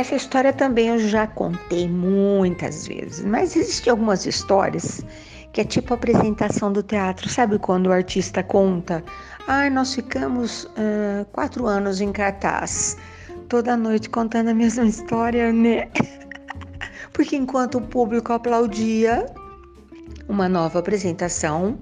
essa história também eu já contei muitas vezes, mas existem algumas histórias que é tipo a apresentação do teatro. Sabe quando o artista conta? Ah, nós ficamos uh, quatro anos em cartaz, toda noite contando a mesma história, né? Porque enquanto o público aplaudia, uma nova apresentação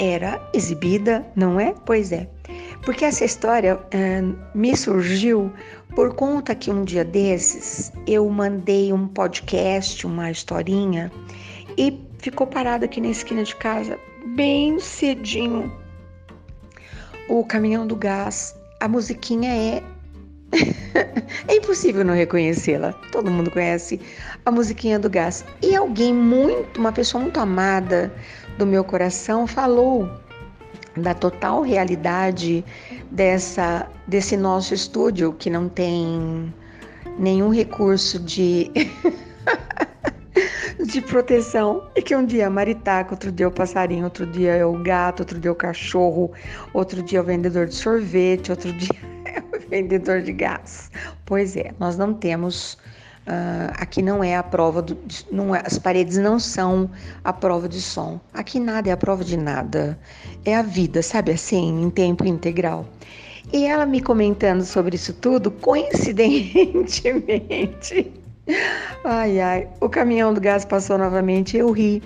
era exibida, não é? Pois é. Porque essa história é, me surgiu por conta que um dia desses eu mandei um podcast, uma historinha, e ficou parado aqui na esquina de casa, bem cedinho. O caminhão do gás, a musiquinha é. é impossível não reconhecê-la. Todo mundo conhece a musiquinha do gás. E alguém muito, uma pessoa muito amada do meu coração, falou da total realidade dessa desse nosso estúdio que não tem nenhum recurso de de proteção e que um dia é maritaca, outro dia é o passarinho, outro dia é o gato, outro dia é o cachorro, outro dia é o vendedor de sorvete, outro dia é o vendedor de gás. Pois é, nós não temos Uh, aqui não é a prova do, não é, as paredes não são a prova de som. Aqui nada é a prova de nada. É a vida, sabe assim, em tempo integral. E ela me comentando sobre isso tudo, coincidentemente, ai ai, o caminhão do gás passou novamente, eu ri.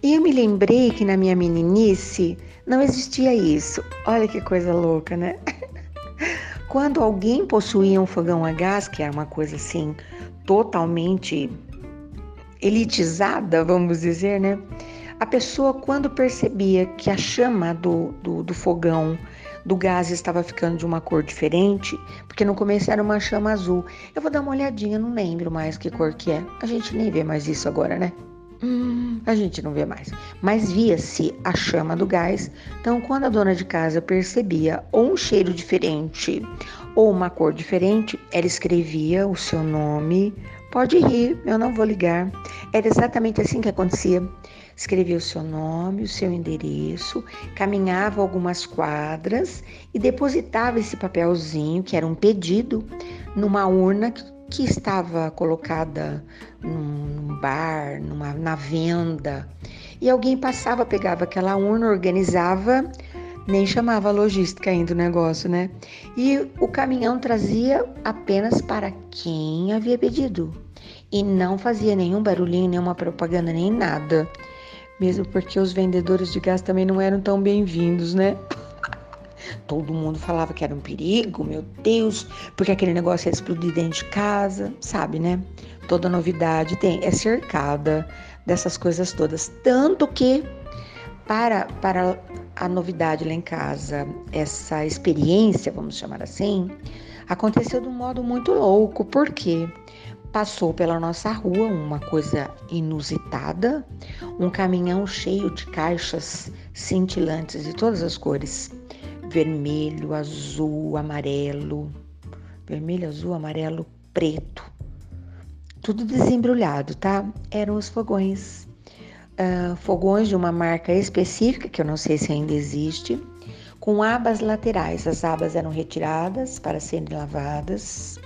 E eu me lembrei que na minha meninice não existia isso. Olha que coisa louca, né? Quando alguém possuía um fogão a gás, que era uma coisa assim, totalmente elitizada, vamos dizer, né? A pessoa, quando percebia que a chama do, do, do, fogão, do gás estava ficando de uma cor diferente, porque no começo era uma chama azul. Eu vou dar uma olhadinha, não lembro mais que cor que é. A gente nem vê mais isso agora, né? Hum, a gente não vê mais. Mas via-se a chama do gás. Então, quando a dona de casa percebia ou um cheiro diferente ou uma cor diferente, ela escrevia o seu nome. Pode rir, eu não vou ligar. Era exatamente assim que acontecia. Escrevia o seu nome, o seu endereço, caminhava algumas quadras e depositava esse papelzinho, que era um pedido, numa urna que estava colocada num bar, numa, na venda. E alguém passava, pegava aquela urna, organizava nem chamava logística ainda o negócio, né? E o caminhão trazia apenas para quem havia pedido e não fazia nenhum barulhinho, nenhuma propaganda, nem nada. Mesmo porque os vendedores de gás também não eram tão bem-vindos, né? Todo mundo falava que era um perigo, meu Deus, porque aquele negócio ia explodir dentro de casa, sabe, né? Toda novidade tem, é cercada dessas coisas todas. Tanto que para, para a novidade lá em casa, essa experiência, vamos chamar assim, aconteceu de um modo muito louco, porque passou pela nossa rua uma coisa inusitada, um caminhão cheio de caixas cintilantes de todas as cores, vermelho, azul, amarelo, vermelho, azul, amarelo, preto, tudo desembrulhado, tá? Eram os fogões uh, fogões de uma marca específica, que eu não sei se ainda existe, com abas laterais. As abas eram retiradas para serem lavadas,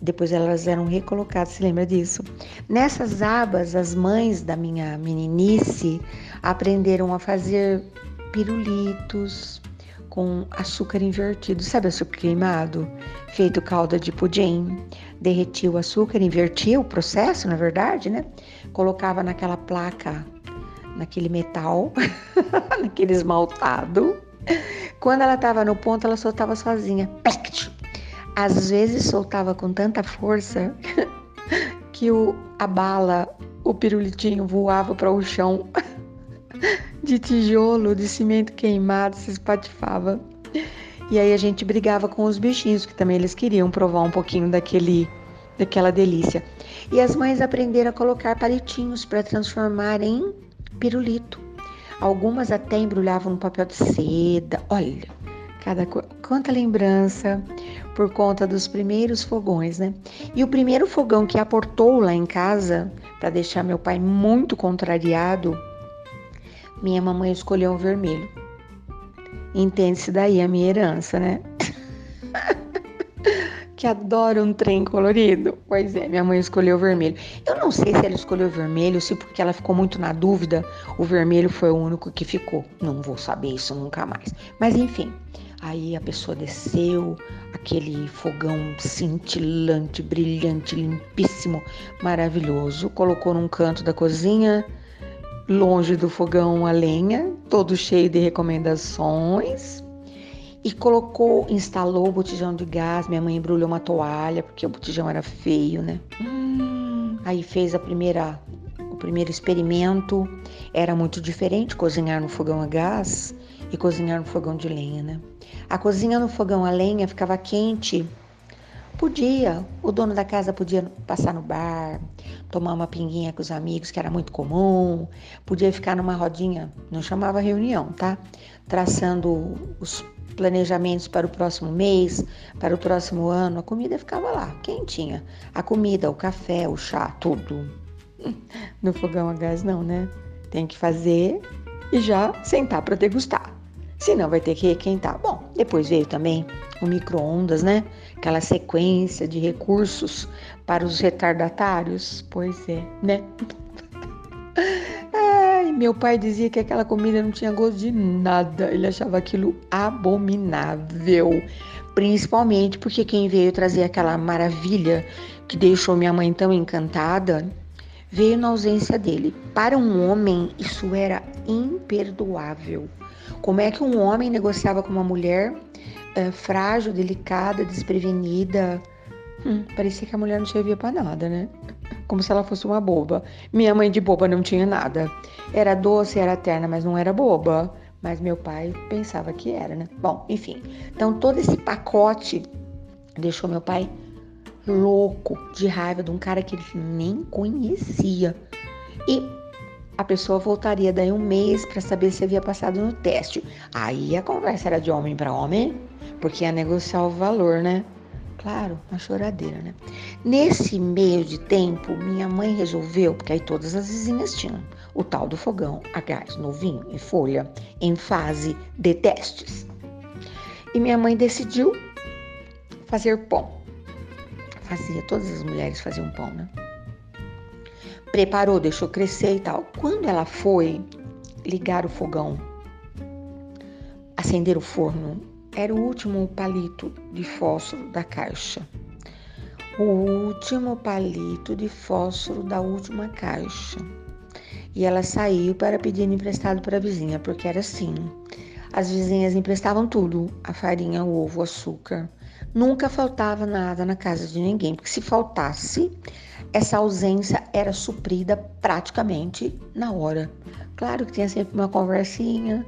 depois elas eram recolocadas, se lembra disso? Nessas abas, as mães da minha meninice aprenderam a fazer pirulitos com açúcar invertido, sabe açúcar queimado? Feito calda de pudim. Derretia o açúcar, invertia o processo, na verdade, né? Colocava naquela placa naquele metal, naquele esmaltado. Quando ela estava no ponto, ela soltava sozinha. Às vezes soltava com tanta força que o, a bala, o pirulitinho voava para o chão de tijolo, de cimento queimado, se espatifava. E aí a gente brigava com os bichinhos, que também eles queriam provar um pouquinho daquele, daquela delícia. E as mães aprenderam a colocar palitinhos para transformar em pirulito. Algumas até embrulhavam no papel de seda. Olha, cada quanta lembrança por conta dos primeiros fogões, né? E o primeiro fogão que aportou lá em casa para deixar meu pai muito contrariado, minha mamãe escolheu o vermelho. Entende-se daí a minha herança, né? Que adora um trem colorido? Pois é, minha mãe escolheu o vermelho. Eu não sei se ela escolheu o vermelho, se porque ela ficou muito na dúvida, o vermelho foi o único que ficou. Não vou saber isso nunca mais. Mas enfim, aí a pessoa desceu, aquele fogão cintilante, brilhante, limpíssimo, maravilhoso, colocou num canto da cozinha, longe do fogão a lenha, todo cheio de recomendações e colocou, instalou o botijão de gás. Minha mãe embrulhou uma toalha porque o botijão era feio, né? Hum. Aí fez a primeira, o primeiro experimento. Era muito diferente cozinhar no fogão a gás e cozinhar no fogão de lenha, né? A cozinha no fogão a lenha ficava quente. Podia, o dono da casa podia passar no bar, tomar uma pinguinha com os amigos, que era muito comum, podia ficar numa rodinha, não chamava reunião, tá? Traçando os planejamentos para o próximo mês, para o próximo ano, a comida ficava lá, quentinha. A comida, o café, o chá, tudo. No fogão a gás não, né? Tem que fazer e já sentar para degustar. Senão vai ter que requentar. Bom, depois veio também o micro-ondas, né? Aquela sequência de recursos para os retardatários. Pois é, né? meu pai dizia que aquela comida não tinha gosto de nada. Ele achava aquilo abominável. Principalmente porque quem veio trazer aquela maravilha que deixou minha mãe tão encantada veio na ausência dele. Para um homem, isso era imperdoável. Como é que um homem negociava com uma mulher é, frágil, delicada, desprevenida? Hum, parecia que a mulher não servia para nada, né? Como se ela fosse uma boba. Minha mãe de boba não tinha nada. Era doce, era terna, mas não era boba. Mas meu pai pensava que era, né? Bom, enfim. Então todo esse pacote deixou meu pai louco de raiva de um cara que ele nem conhecia. E a pessoa voltaria daí um mês para saber se havia passado no teste. Aí a conversa era de homem para homem, porque ia negociar o valor, né? Claro, uma choradeira, né? Nesse meio de tempo, minha mãe resolveu, porque aí todas as vizinhas tinham o tal do fogão a gás novinho, em folha, em fase de testes. E minha mãe decidiu fazer pão. Fazia, todas as mulheres faziam pão, né? Preparou, deixou crescer e tal. Quando ela foi ligar o fogão, acender o forno era o último palito de fósforo da caixa. O último palito de fósforo da última caixa. E ela saiu para pedir emprestado para a vizinha, porque era assim. As vizinhas emprestavam tudo: a farinha, o ovo, o açúcar. Nunca faltava nada na casa de ninguém, porque se faltasse, essa ausência era suprida praticamente na hora. Claro que tinha sempre uma conversinha,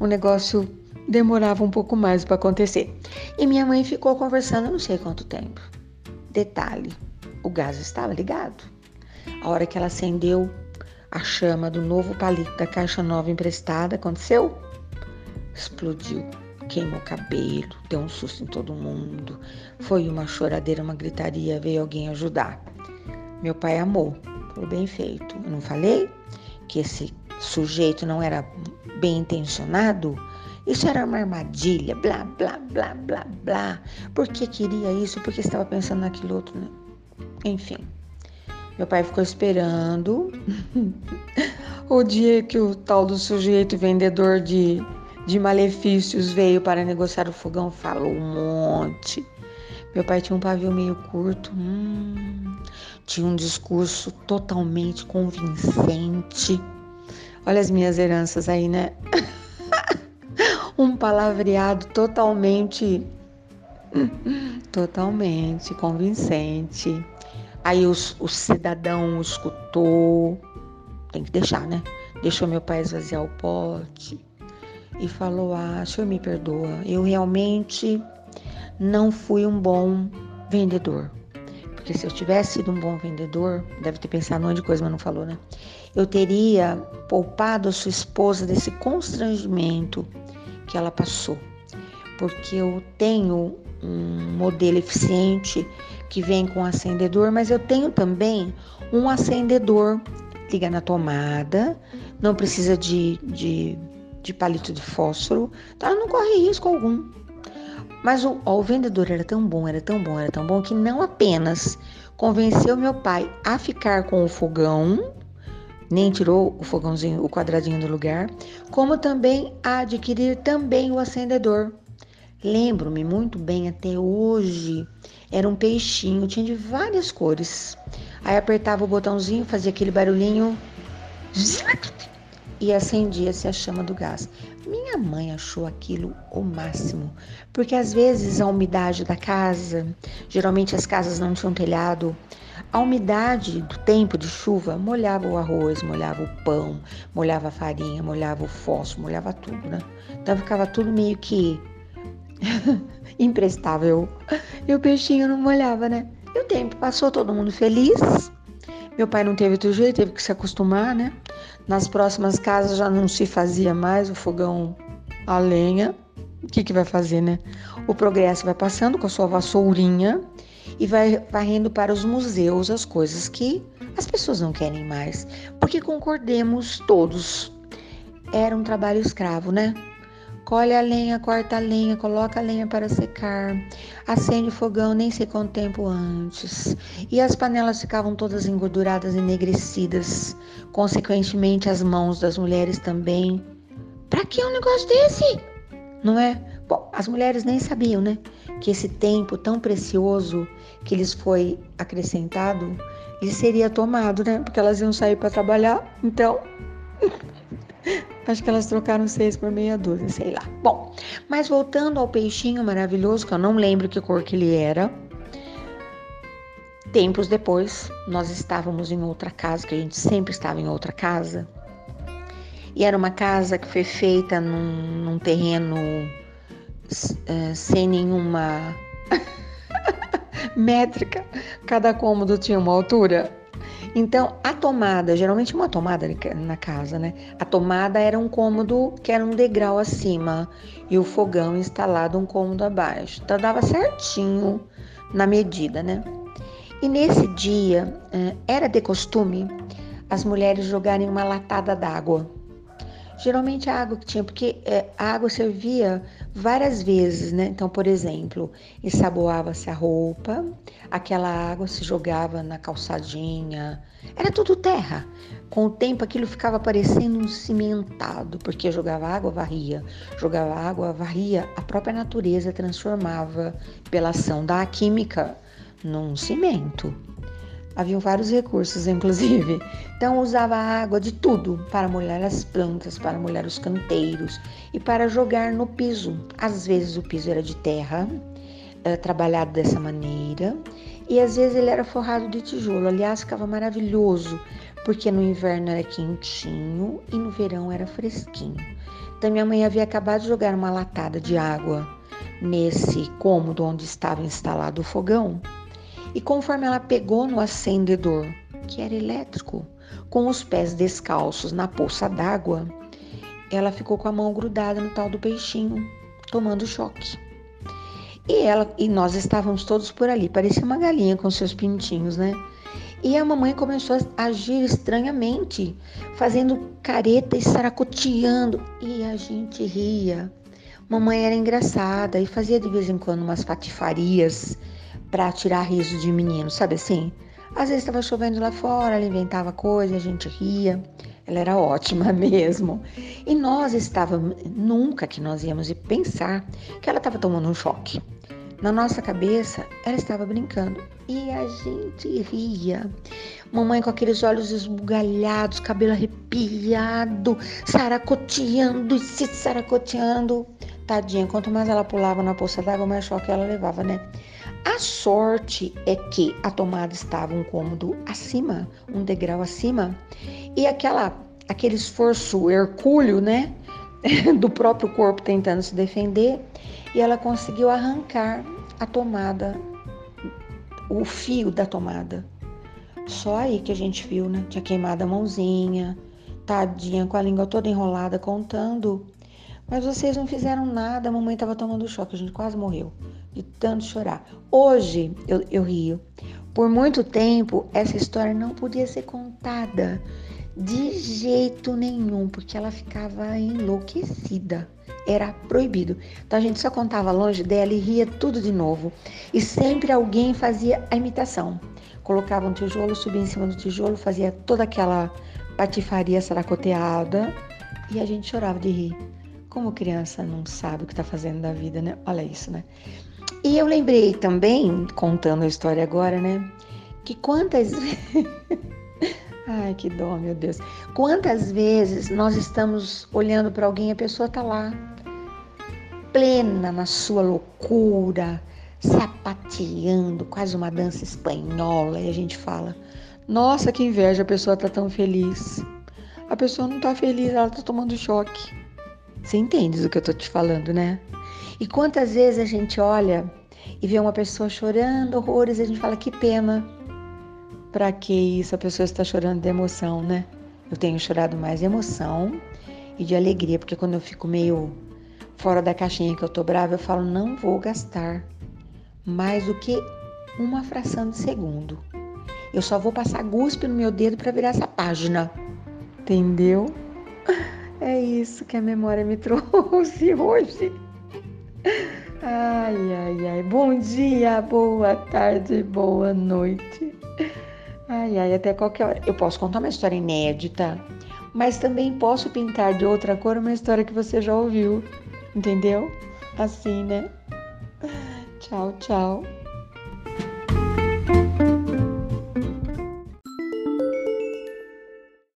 um negócio demorava um pouco mais para acontecer. E minha mãe ficou conversando não sei quanto tempo. Detalhe: o gás estava ligado. A hora que ela acendeu a chama do novo palito da caixa nova emprestada, aconteceu? Explodiu, queimou o cabelo, deu um susto em todo mundo. Foi uma choradeira, uma gritaria, veio alguém ajudar. Meu pai amou, foi bem feito. Eu não falei que esse sujeito não era bem intencionado? Isso era uma armadilha, blá, blá, blá, blá, blá. Por que queria isso? Porque estava pensando naquilo outro, né? Enfim. Meu pai ficou esperando o dia que o tal do sujeito vendedor de, de malefícios veio para negociar o fogão, falou um monte. Meu pai tinha um pavio meio curto, hum, tinha um discurso totalmente convincente. Olha as minhas heranças aí, né? um palavreado totalmente totalmente convincente. Aí os, o cidadão escutou, tem que deixar, né? Deixou meu pai esvaziar o pote e falou: Ah, senhor me perdoa, eu realmente não fui um bom vendedor. Porque se eu tivesse sido um bom vendedor, deve ter pensado um monte de coisa, mas não falou, né? Eu teria poupado a sua esposa desse constrangimento que ela passou, porque eu tenho um modelo eficiente que vem com acendedor, mas eu tenho também um acendedor liga na tomada, não precisa de, de, de palito de fósforo, tá? Não corre risco algum. Mas o, ó, o vendedor era tão bom, era tão bom, era tão bom que não apenas convenceu meu pai a ficar com o fogão, nem tirou o fogãozinho, o quadradinho do lugar, como também a adquirir também o acendedor. Lembro-me muito bem até hoje. Era um peixinho, tinha de várias cores. Aí apertava o botãozinho, fazia aquele barulhinho e acendia-se a chama do gás. Minha mãe achou aquilo o máximo, porque às vezes a umidade da casa, geralmente as casas não tinham telhado, a umidade do tempo de chuva molhava o arroz, molhava o pão, molhava a farinha, molhava o fósforo, molhava tudo, né? Então ficava tudo meio que imprestável. E o peixinho não molhava, né? E o tempo passou, todo mundo feliz. Meu pai não teve outro jeito, teve que se acostumar, né? Nas próximas casas já não se fazia mais o fogão a lenha. O que, que vai fazer, né? O progresso vai passando com a sua vassourinha e vai varrendo para os museus as coisas que as pessoas não querem mais. Porque concordemos todos, era um trabalho escravo, né? Colhe a lenha, corta a lenha, coloca a lenha para secar, acende o fogão nem sei quanto tempo antes. E as panelas ficavam todas engorduradas, enegrecidas. Consequentemente, as mãos das mulheres também. Para que um negócio desse? Não é? Bom, as mulheres nem sabiam, né? Que esse tempo tão precioso que lhes foi acrescentado lhes seria tomado, né? Porque elas iam sair para trabalhar. Então. Acho que elas trocaram seis por meia dúzia, sei lá. Bom, mas voltando ao peixinho maravilhoso, que eu não lembro que cor que ele era. Tempos depois, nós estávamos em outra casa, que a gente sempre estava em outra casa. E era uma casa que foi feita num, num terreno uh, sem nenhuma métrica. Cada cômodo tinha uma altura. Então, a tomada, geralmente uma tomada na casa, né? A tomada era um cômodo que era um degrau acima e o fogão instalado um cômodo abaixo. Então, dava certinho na medida, né? E nesse dia, eh, era de costume as mulheres jogarem uma latada d'água Geralmente a água que tinha, porque é, a água servia várias vezes, né? Então, por exemplo, ensaboava-se a roupa, aquela água se jogava na calçadinha, era tudo terra. Com o tempo aquilo ficava parecendo um cimentado, porque jogava água, varria, jogava água, varria, a própria natureza transformava pela ação da química num cimento. Haviam vários recursos, inclusive. Então, usava água de tudo para molhar as plantas, para molhar os canteiros e para jogar no piso. Às vezes, o piso era de terra, era trabalhado dessa maneira, e às vezes ele era forrado de tijolo. Aliás, ficava maravilhoso, porque no inverno era quentinho e no verão era fresquinho. Então, minha mãe havia acabado de jogar uma latada de água nesse cômodo onde estava instalado o fogão e conforme ela pegou no acendedor, que era elétrico, com os pés descalços na poça d'água, ela ficou com a mão grudada no tal do peixinho, tomando choque. E ela e nós estávamos todos por ali, parecia uma galinha com seus pintinhos, né? E a mamãe começou a agir estranhamente, fazendo careta e saracoteando, e a gente ria. Mamãe era engraçada e fazia de vez em quando umas patifarias para tirar riso de menino, sabe assim? Às vezes estava chovendo lá fora, ela inventava coisa, a gente ria. Ela era ótima mesmo. E nós estávamos, nunca que nós íamos pensar que ela estava tomando um choque. Na nossa cabeça, ela estava brincando e a gente ria. Mamãe com aqueles olhos esbugalhados, cabelo arrepiado, saracoteando e se saracoteando. Tadinha, quanto mais ela pulava na poça d'água, mais choque ela levava, né? A sorte é que a tomada estava um cômodo acima, um degrau acima, e aquela aquele esforço hercúleo, né, do próprio corpo tentando se defender, e ela conseguiu arrancar a tomada, o fio da tomada. Só aí que a gente viu, né? Tinha queimado a mãozinha, tadinha, com a língua toda enrolada, contando. Mas vocês não fizeram nada, a mamãe estava tomando choque, a gente quase morreu de tanto chorar. Hoje eu, eu rio. Por muito tempo, essa história não podia ser contada De jeito nenhum, porque ela ficava enlouquecida. Era proibido. Então a gente só contava longe dela e ria tudo de novo. E sempre alguém fazia a imitação. Colocava um tijolo, subia em cima do tijolo, fazia toda aquela patifaria saracoteada e a gente chorava de rir. Como criança não sabe o que está fazendo da vida, né? Olha isso, né? E eu lembrei também, contando a história agora, né? Que quantas Ai, que dó, meu Deus. Quantas vezes nós estamos olhando para alguém e a pessoa está lá, plena na sua loucura, sapateando, quase uma dança espanhola, e a gente fala: Nossa, que inveja, a pessoa está tão feliz. A pessoa não está feliz, ela está tomando choque. Você entende do que eu estou te falando, né? E quantas vezes a gente olha e vê uma pessoa chorando horrores e a gente fala: Que pena para que isso? A pessoa está chorando de emoção, né? Eu tenho chorado mais de emoção e de alegria, porque quando eu fico meio fora da caixinha que eu tô brava, eu falo, não vou gastar mais do que uma fração de segundo. Eu só vou passar guspe no meu dedo para virar essa página. Entendeu? É isso que a memória me trouxe hoje. Ai, ai, ai. Bom dia, boa tarde, boa noite. Ai, ai, até qualquer hora. Eu posso contar uma história inédita, mas também posso pintar de outra cor uma história que você já ouviu. Entendeu? Assim, né? Tchau, tchau.